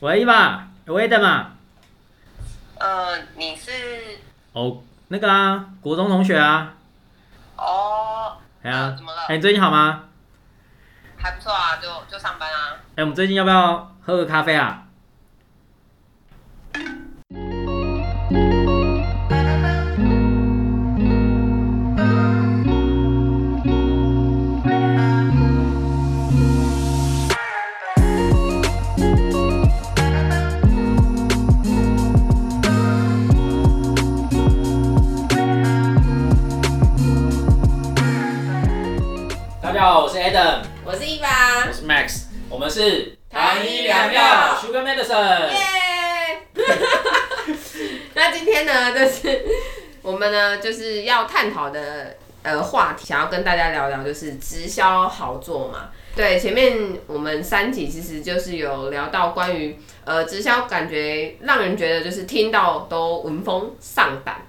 喂，伊娃，喂的嘛？呃，你是哦，那个啊，国中同学啊。哦，哎呀，怎么了？哎，你最近好吗？还不错啊，就就上班啊。哎，我们最近要不要喝个咖啡啊？是糖衣良药 Sugar Medicine。耶！那今天呢，就是我们呢就是要探讨的呃话题，想要跟大家聊聊，就是直销好做嘛。对，前面我们三集其实就是有聊到关于呃直销，感觉让人觉得就是听到都闻风丧胆。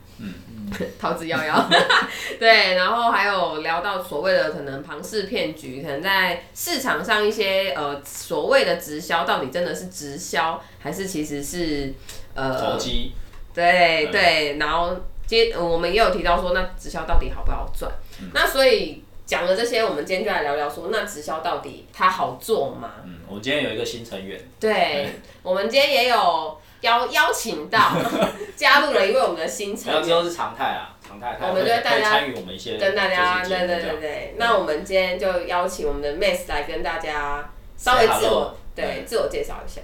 嗯逃之夭夭，对，然后还有聊到所谓的可能庞氏骗局，可能在市场上一些呃所谓的直销，到底真的是直销，还是其实是呃投机，对对对，然后接呃我们也有提到说，那直销到底好不好赚？嗯。那所以讲了这些，我们今天就来聊聊说，那直销到底它好做吗？嗯，我们今天有一个新成员，对，我们今天也有邀邀请到 加入了一位我们的新成员然后之。后是常态啊，常态，我们就大家参与我们一些跟大家，对对对对，那我们今天就邀请我们的 Max 来跟大家稍微自我对自我介绍一下。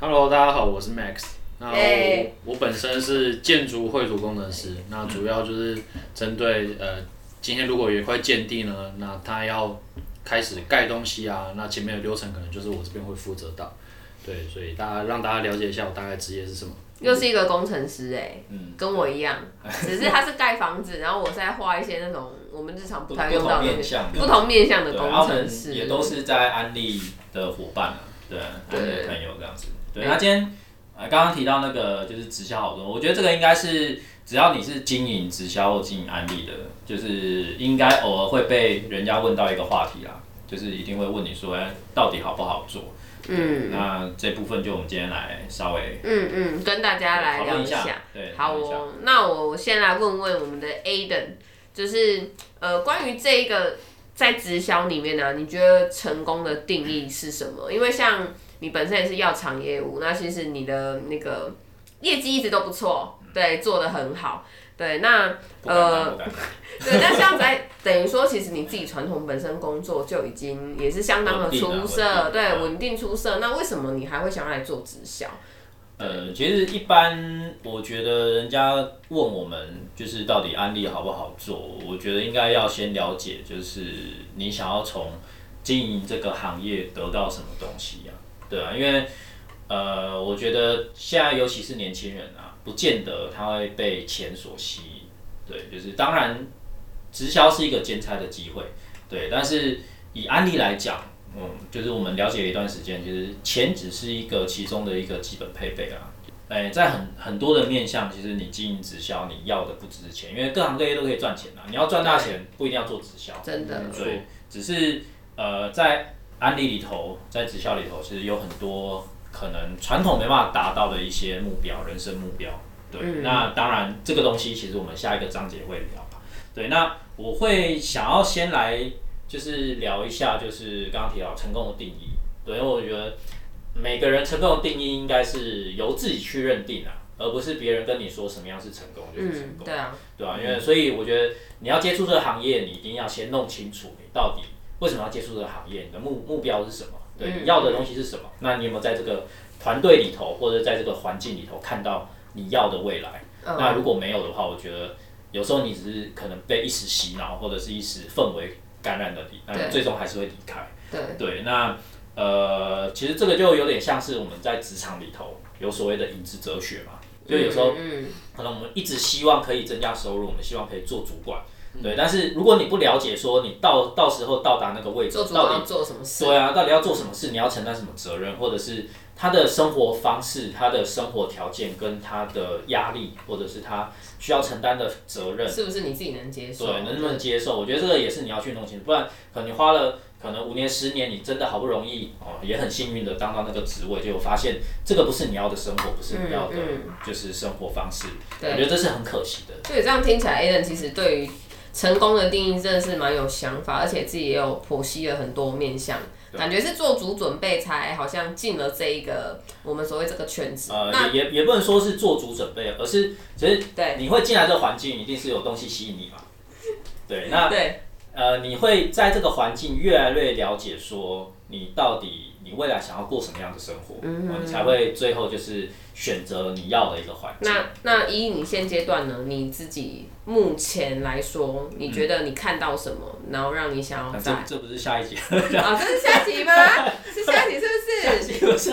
Hello，大家好，我是 Max。那我、哎我本身是建筑绘图工程师，那主要就是针对呃，今天如果有一块建地呢，那他要开始盖东西啊，那前面的流程可能就是我这边会负责到。对，所以大家让大家了解一下我大概职业是什么。又是一个工程师哎、嗯，跟我一样，只是他是盖房子，然后我是在画一些那种我们日常不太用到的面向的，不同面向的，工程师，也都是在安利的伙伴啊，对，安利的朋友这样子。对，对那今天呃刚刚提到那个就是直销好多，我觉得这个应该是只要你是经营直销或经营安利的，就是应该偶尔会被人家问到一个话题啦，就是一定会问你说，哎，到底好不好做？嗯那这部分就我们今天来稍微嗯嗯，跟大家来聊一聊下。下，对，好哦，那我先来问问我们的 Aden，就是呃，关于这一个在直销里面呢、你觉得成功的定义是什么？因为像你本身也是药厂业务，那其实你的那个业绩一直都不错，对，做的很好，对，那呃 对，那像在等于说，其实你自己传统本身工作就已经也是相当的出色，对，嗯稳定出色。那为什么你还会想要来做直销？呃，其实一般我觉得人家问我们就是到底安利好不好做，我觉得应该要先了解，就是你想要从经营这个行业得到什么东西呀、对啊，因为呃，我觉得现在尤其是年轻人啊，不见得他会被钱所吸引，对，就是当然直销是一个兼差的机会，对，但是以安利来讲。嗯，就是我们了解了一段时间，其实钱只是一个其中的一个基本配备啊。哎，在很很多的面向，其实你经营直销，你要的不只是钱，因为各行各业都可以赚钱啊。你要赚大钱，不一定要做直销，真的，对，只是呃，在安利里头，在直销里头，其实有很多可能传统没办法达到的一些目标，人生目标。对，嗯那当然这个东西其实我们下一个章节会聊吧。对，那我会想要先来就是聊一下，就是刚刚提到成功的定义。对，因为我觉得每个人成功的定义应该是由自己去认定啊，而不是别人跟你说什么样是成功就是成嗯，功。对啊，对吧、因为所以我觉得你要接触这个行业，你一定要先弄清楚你到底为什么要接触这个行业，你的目目标是什么，对，嗯你要的东西是什么？那你有没有在这个团队里头或者在这个环境里头看到你要的未来？那嗯，如果没有的话，我觉得有时候你只是可能被一时洗脑，或者是一时氛围感染了你，那你最终还是会离开。对，对，那呃，其实这个就有点像是我们在职场里头有所谓的影子哲学嘛，就有时候嗯，可能我们一直希望可以增加收入，我们希望可以做主管，对。但是如果你不了解说你到到时候到达那个位置到底要做什么事？对啊，到底要做什么事，你要承担什么责任，或者是他的生活方式、他的生活条件跟他的压力，或者是他需要承担的责任，是不是你自己能接受？对，能不能接受？我觉得这个也是你要去弄清楚，不然可能你花了可能五年、十年，你真的好不容易哦，也很幸运的当到那个职位，就发现这个不是你要的生活，不是你要的嗯，就是生活方式。对我觉得这是很可惜的。对，这样听起来 a l n 其实对于成功的定义真的是蛮有想法，而且自己也有剖析了很多面向，感觉是做足准备才好像进了这一个我们所谓这个圈子。呃，那也也也不能说是做足准备，而是只是对你会进来这个环境，一定是有东西吸引你嘛。对，那对，呃，你会在这个环境越来越了解，说你到底你未来想要过什么样的生活，嗯哦你才会最后就是选择你要的一个环境。那那以你现阶段呢，你自己目前来说，你觉得你看到什么，然后让你想要这这不是下一集，啊，这是下集吗？是下集是不是？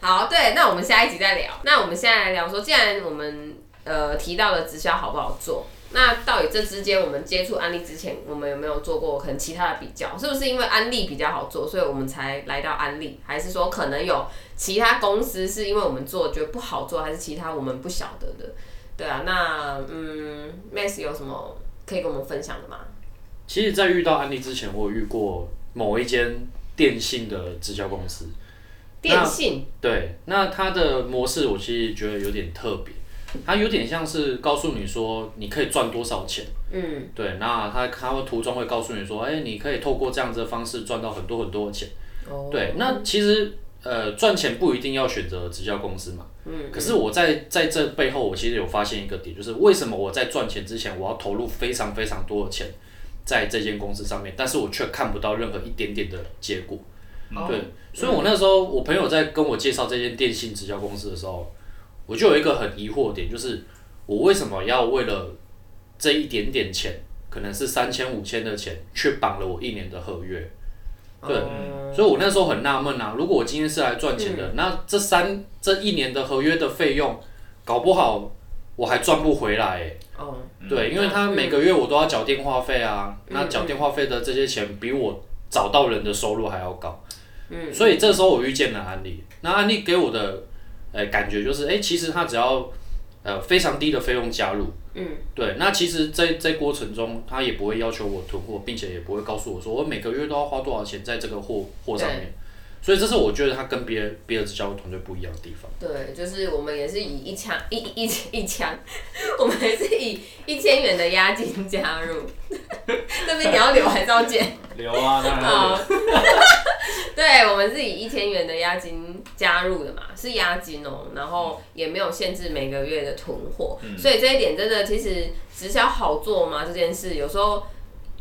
好，对，那我们下一集再聊。那我们现在来聊说，既然我们呃提到了直销好不好做，那到底这之间我们接触安利之前，我们有没有做过可能其他的比较？是不是因为安利比较好做，所以我们才来到安利？还是说可能有其他公司是因为我们做觉得不好做，还是其他我们不晓得的？对啊，那嗯，Max 有什么可以跟我们分享的吗？其实，在遇到安利之前，我有遇过某一间电信的直销公司。电信对，那它的模式我其实觉得有点特别，它有点像是告诉你说你可以赚多少钱。嗯，对，那它它会途中会告诉你说，哎、你可以透过这样子的方式赚到很多很多的钱。哦对，那其实呃赚钱不一定要选择直销公司嘛。嗯，可是我在在这背后，我其实有发现一个点，就是为什么我在赚钱之前，我要投入非常非常多的钱在这间公司上面，但是我却看不到任何一点点的结果。哦对，所以我那时候我朋友在跟我介绍这间电信直销公司的时候，我就有一个很疑惑的点，就是我为什么要为了这一点点钱，可能是三千五千的钱，却绑了我一年的合约？对哦所以我那时候很纳闷啊，如果我今天是来赚钱的，那这三这一年的合约的费用，搞不好我还赚不回来、欸。哦，对，因为他每个月我都要缴电话费啊，那缴电话费的这些钱比我找到人的收入还要高。嗯，所以这时候我遇见了安利，那安利给我的呃感觉就是，哎、其实他只要呃非常低的费用加入，嗯，对，那其实在在过程中他也不会要求我囤货，并且也不会告诉我说我每个月都要花多少钱在这个货货上面。所以这是我觉得他跟别别的直销团队不一样的地方。对，就是我们也是以一枪一一一一枪，我们也是以一千元的押金加入。这边你要留还是要剪？留啊，当然要留。，对，我们是以一千元的押金加入的嘛，是押金哦、然后也没有限制每个月的囤货，所以这一点真的其实直销好做吗？这件事有时候。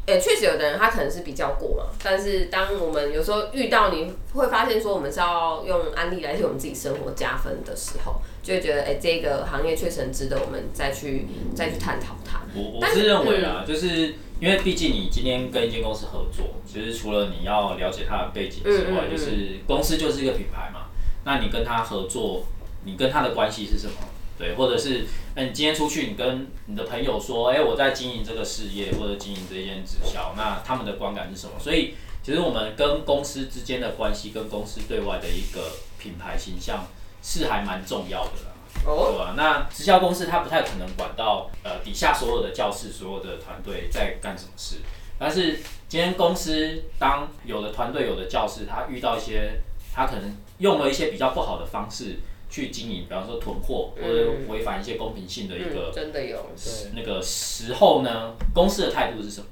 诶，确实有的人他可能是比较过嘛，但是当我们有时候遇到，你会发现说我们是要用安利来替我们自己生活加分的时候，就会觉得诶，这个行业确实很值得我们再去再去探讨它。我我但是是认为啊，就是因为毕竟你今天跟一间公司合作，其实除了你要了解它的背景之外，嗯嗯嗯就是公司就是一个品牌嘛，那你跟他合作，你跟他的关系是什么？对，或者是，那你今天出去，你跟你的朋友说，哎、我在经营这个事业或者经营这件直销，那他们的观感是什么？所以，其实我们跟公司之间的关系，跟公司对外的一个品牌形象是还蛮重要的啦。哦，对吧？那直销公司它不太可能管到呃底下所有的教室、所有的团队在干什么事，但是今天公司当有的团队、有的教室，他遇到一些他可能用了一些比较不好的方式去经营，比方说囤货或者嗯违反一些公平性的一个嗯，真的有，对，那个时候呢，公司的态度是什么？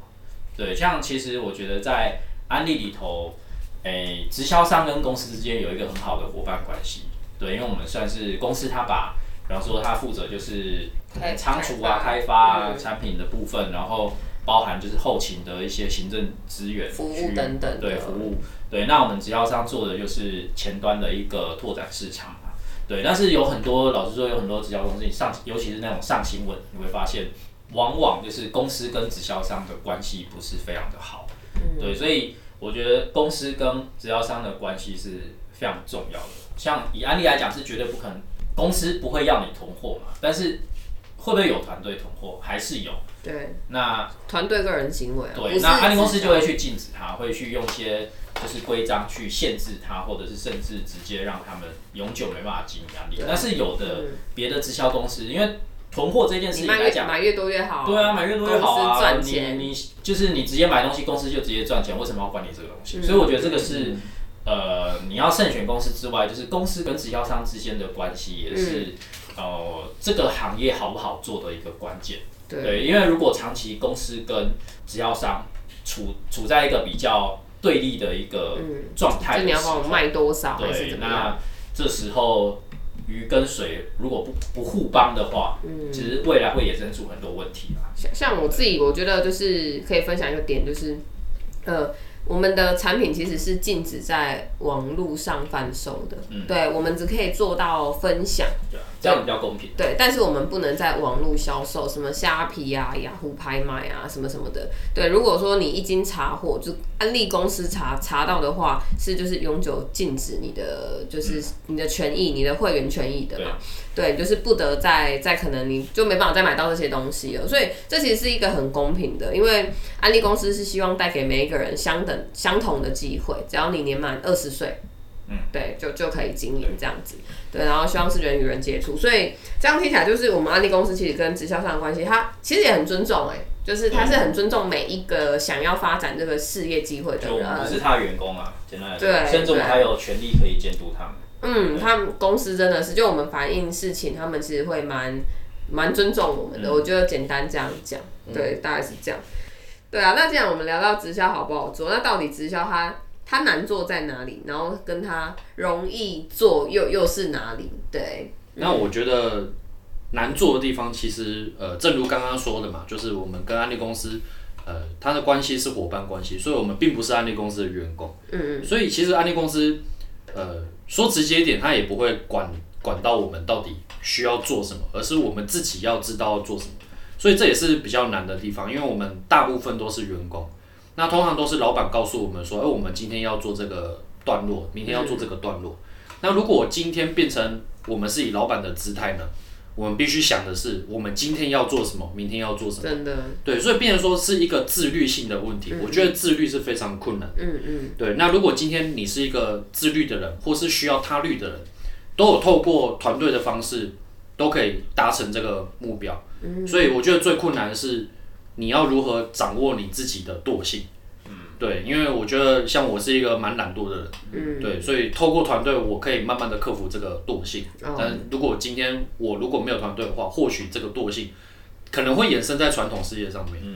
对，像其实我觉得在安利里头，诶、直销商跟公司之间有一个很好的伙伴关系。对，因为我们算是公司，他把，比方说他负责就是开仓储啊、开发啊、嗯产品的部分，然后包含就是后勤的一些行政资源、服务等等对服务。对，那我们直销商做的就是前端的一个拓展市场嘛。对，但是有很多，老实说，有很多直销公司，你上，尤其是那种上新闻，你会发现，往往就是公司跟直销商的关系不是非常的好。嗯对，所以我觉得公司跟直销商的关系是非常重要的。像以安利来讲，是绝对不可能，公司不会要你囤货嘛，但是会不会有团队囤货，还是有。对，那团队个人行为对，那安利公司就会去禁止它，会去用一些就是规章去限制它，或者是甚至直接让他们永久没办法经营压力。但是有的嗯别的直销公司，因为囤货这件事情来讲，买越多越好。对啊，买越多越好啊！赚钱你你就是你直接买东西，公司就直接赚钱，为什么要管你这个东嗯西？所以我觉得这个是。呃，你要慎选公司之外，就是公司跟直销商之间的关系也是，嗯呃，这个行业好不好做的一个关键。对对，因为如果长期公司跟直销商处处在一个比较对立的一个状态就你要帮我卖多少还是，怎么样？那这时候鱼跟水如果不不互帮的话，嗯。其实未来会衍生出很多问题啦。像像我自己，我觉得就是可以分享一个点，就是呃，我们的产品其实是禁止在网络上贩售的，对，我们只可以做到分享，这样比较公平。对，但是我们不能在网络销售，什么虾皮啊、雅虎拍卖啊，什么什么的。对，如果说你一经查获，就安利公司查查到的话，是就是永久禁止你的，就是你的权益、你的会员权益的嘛。对，就是不得再再可能你就没办法再买到这些东西了。所以这其实是一个很公平的，因为安利公司是希望带给每一个人相等相同的机会，只要你年满二十岁。对，就就可以经营这样子，对，然后希望是人与人接触，所以这样听起来就是我们安利公司其实跟直销上的关系，它其实也很尊重哎、就是它是很尊重每一个想要发展这个事业机会的就我们不人，是他的员工啊，简单来说，对甚至我们对还有权利可以监督他们。嗯，他们公司真的是，就我们反映事情，他们其实会蛮蛮尊重我们的，我觉得简单这样讲，对，大概是这样。对啊，那既然我们聊到直销好不好做，那到底直销它它难做在哪里？然后跟它容易做又又是哪里？对，那我觉得难做的地方，其实呃，正如刚刚说的嘛，就是我们跟安利公司，呃，它的关系是伙伴关系，所以我们并不是安利公司的员工。嗯嗯。所以其实安利公司，呃，说直接一点，它也不会管管到我们到底需要做什么，而是我们自己要知道要做什么。所以这也是比较难的地方，因为我们大部分都是员工，那通常都是老板告诉我们说，哎、我们今天要做这个段落，明天要做这个段落。那如果今天变成我们是以老板的姿态呢？我们必须想的是，我们今天要做什么，明天要做什么。真的，对，所以变成说是一个自律性的问题。我觉得自律是非常困难。嗯嗯，对，那如果今天你是一个自律的人，或是需要他律的人，都有透过团队的方式，都可以达成这个目标。所以我觉得最困难的是你要如何掌握你自己的惰性。对，因为我觉得像我是一个蛮懒惰的人，嗯，对，所以透过团队，我可以慢慢的克服这个惰性。哦但如果今天我如果没有团队的话，或许这个惰性可能会衍生在传统事业上面。嗯，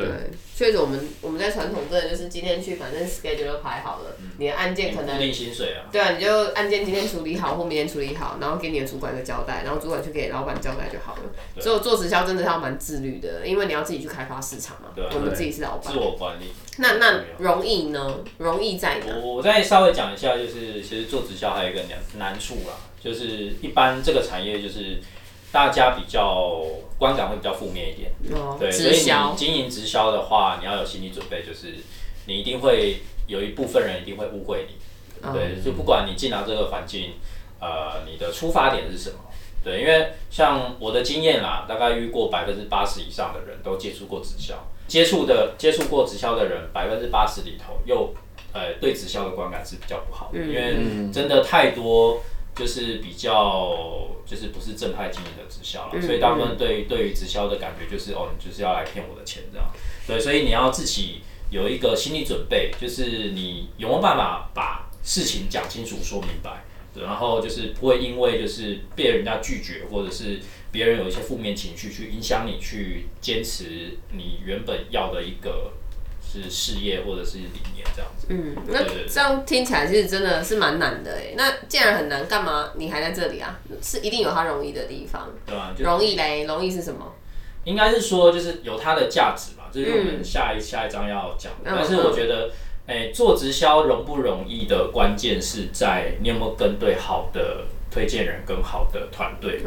对对，确实我们我们在传统真的就是今天去，反正 schedule 都排好了，你的案件可能固定薪水啊，对啊，你就案件今天处理好或明天处理好，然后给你的主管一个交代，然后主管去给老板交代就好了。所以我做直销真的要蛮自律的，因为你要自己去开发市场嘛。我们自己是老板自。我管理。那那容易呢？容易在哪？我我再稍微讲一下，就是其实做直销还有一个难难处啦，就是一般这个产业就是大家比较观感会比较负面一点，哦，对，所以你经营直销的话，你要有心理准备，就是你一定会有一部分人一定会误会你，哦。对，就不管你进到这个环境，呃，你的出发点是什么？对，因为像我的经验啦，大概遇过百分之八十以上的人都接触过直销，接触的接触过直销的人，百分之八十里头又呃对直销的观感是比较不好的，因为真的太多就是比较就是不是正派经营的直销了，所以大部分对于对于直销的感觉就是哦，你就是要来骗我的钱这样，对，所以你要自己有一个心理准备，就是你有没有办法把事情讲清楚、说明白。对，然后就是不会因为就是被人家拒绝，或者是别人有一些负面情绪去影响你去坚持你原本要的一个是事业或者是理念这样子。嗯，那这样听起来其实真的是蛮难的哎。那既然很难，干嘛你还在这里啊？是一定有它容易的地方。对吧？就容易嘞，容易是什么？应该是说就是有它的价值嘛，这是我们下一、下一章要讲的。嗯但是我觉得，哎、做直销容不容易的关键是在你有没有跟对好的推荐人跟好的团队。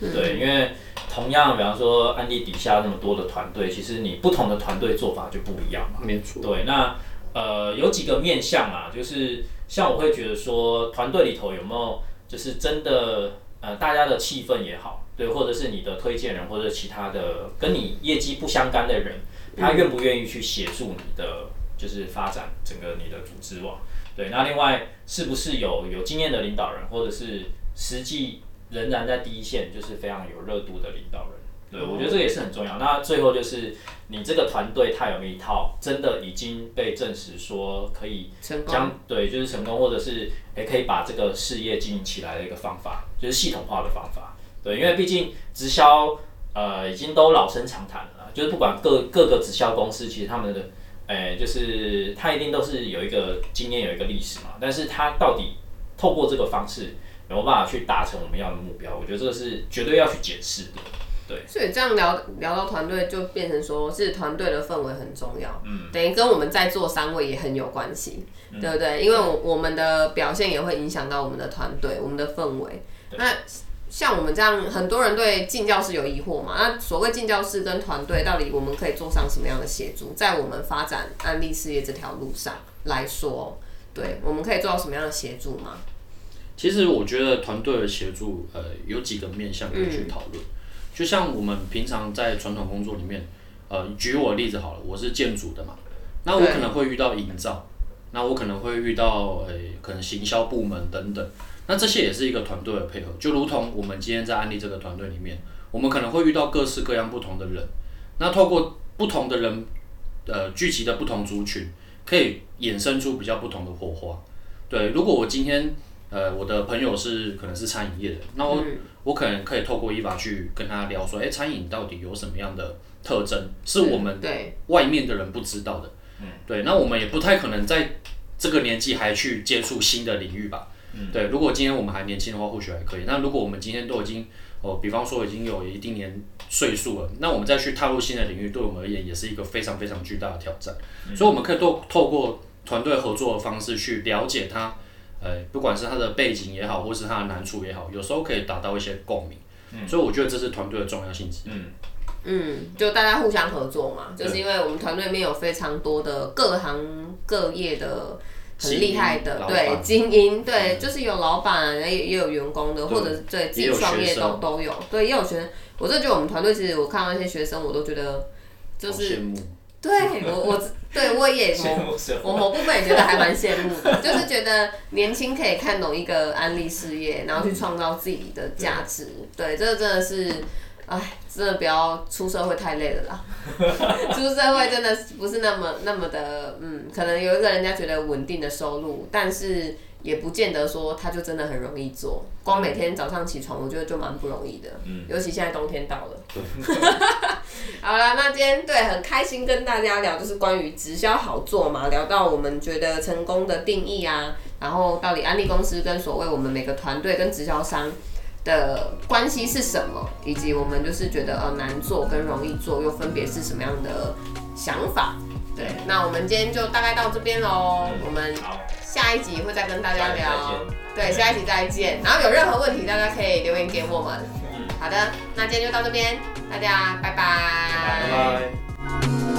对，因为同样，比方说案例底下那么多的团队，其实你不同的团队做法就不一样嘛。没错。对，那呃有几个面向啊，就是像我会觉得说，团队里头有没有就是真的呃大家的气氛也好，对，或者是你的推荐人或者其他的跟你业绩不相干的人，他愿不愿意去协助你的就是发展整个你的组织网？对，那另外是不是有有经验的领导人，或者是实际仍然在第一线，就是非常有热度的领导人。对，我觉得这个也是很重要。那最后就是你这个团队，它有没有一套真的已经被证实说可以成功将对，就是成功，或者是也可以把这个事业经营起来的一个方法，就是系统化的方法。对，因为毕竟直销呃已经都老生常谈了，就是不管各各个直销公司，其实他们的诶、就是它一定都是有一个经验，有一个历史嘛。但是它到底透过这个方式有没有办法去达成我们要的目标？我觉得这个是绝对要去检视的。对所以这样聊聊到团队，就变成说是团队的氛围很重要，嗯，等于跟我们在座三位也很有关系，对不对？因为我我们的表现也会影响到我们的团队，我们的氛围。那像我们这样，很多人对进教室有疑惑嘛？那所谓进教室跟团队，到底我们可以做上什么样的协助？在我们发展安利事业这条路上来说，对，我们可以做到什么样的协助吗？其实我觉得团队的协助，呃，有几个面向可以去讨论。就像我们平常在传统工作里面，呃，举我的例子好了，我是建筑的嘛，那我可能会遇到营造，那我可能会遇到呃，可能行销部门等等，那这些也是一个团队的配合。就如同我们今天在安利这个团队里面，我们可能会遇到各式各样不同的人，那透过不同的人，呃，聚集的不同族群，可以衍生出比较不同的火花。对，如果我今天呃，我的朋友是可能是餐饮业的，那我、我可能可以透过一把去跟他聊说，哎、餐饮到底有什么样的特征，是我们对外面的人不知道的。嗯，对，那我们也不太可能在这个年纪还去接触新的领域吧。嗯，对，如果今天我们还年轻的话，或许还可以。那如果我们今天都已经哦，比方说已经有一定年岁数了，那我们再去踏入新的领域，对我们而言也是一个非常非常巨大的挑战。所以我们可以透透过团队合作的方式去了解他，呃，不管是他的背景也好，或是他的难处也好，有时候可以达到一些共鸣。所以我觉得这是团队的重要性质。嗯。嗯，就大家互相合作嘛，就是因为我们团队里面有非常多的各行各业的很厉害的，对精英，对，就是有老板，也也有员工的，或者对自己创业都都有，对，也有学生。我真的觉得我们团队其实我看到一些学生，我都觉得就是。对我我对我也 我某部分也觉得还蛮羡慕的，就是觉得年轻可以看懂一个安利事业，然后去创造自己的价值。对，这个真的是，哎，真的不要出社会太累了啦。出社会真的是不是那么那么的，嗯，可能有一个人家觉得稳定的收入，但是也不见得说他就真的很容易做。光每天早上起床，我觉得就蛮不容易的。嗯，尤其现在冬天到了。好了，那今天对很开心跟大家聊，就是关于直销好做嘛，聊到我们觉得成功的定义啊，然后到底安利公司跟所谓我们每个团队跟直销商的关系是什么，以及我们就是觉得呃难做跟容易做又分别是什么样的想法。对，那我们今天就大概到这边喽，我们，下一集会再跟大家聊。对，下一集再见。然后有任何问题，大家可以留言给我们。好的，那今天就到这边，大家拜拜。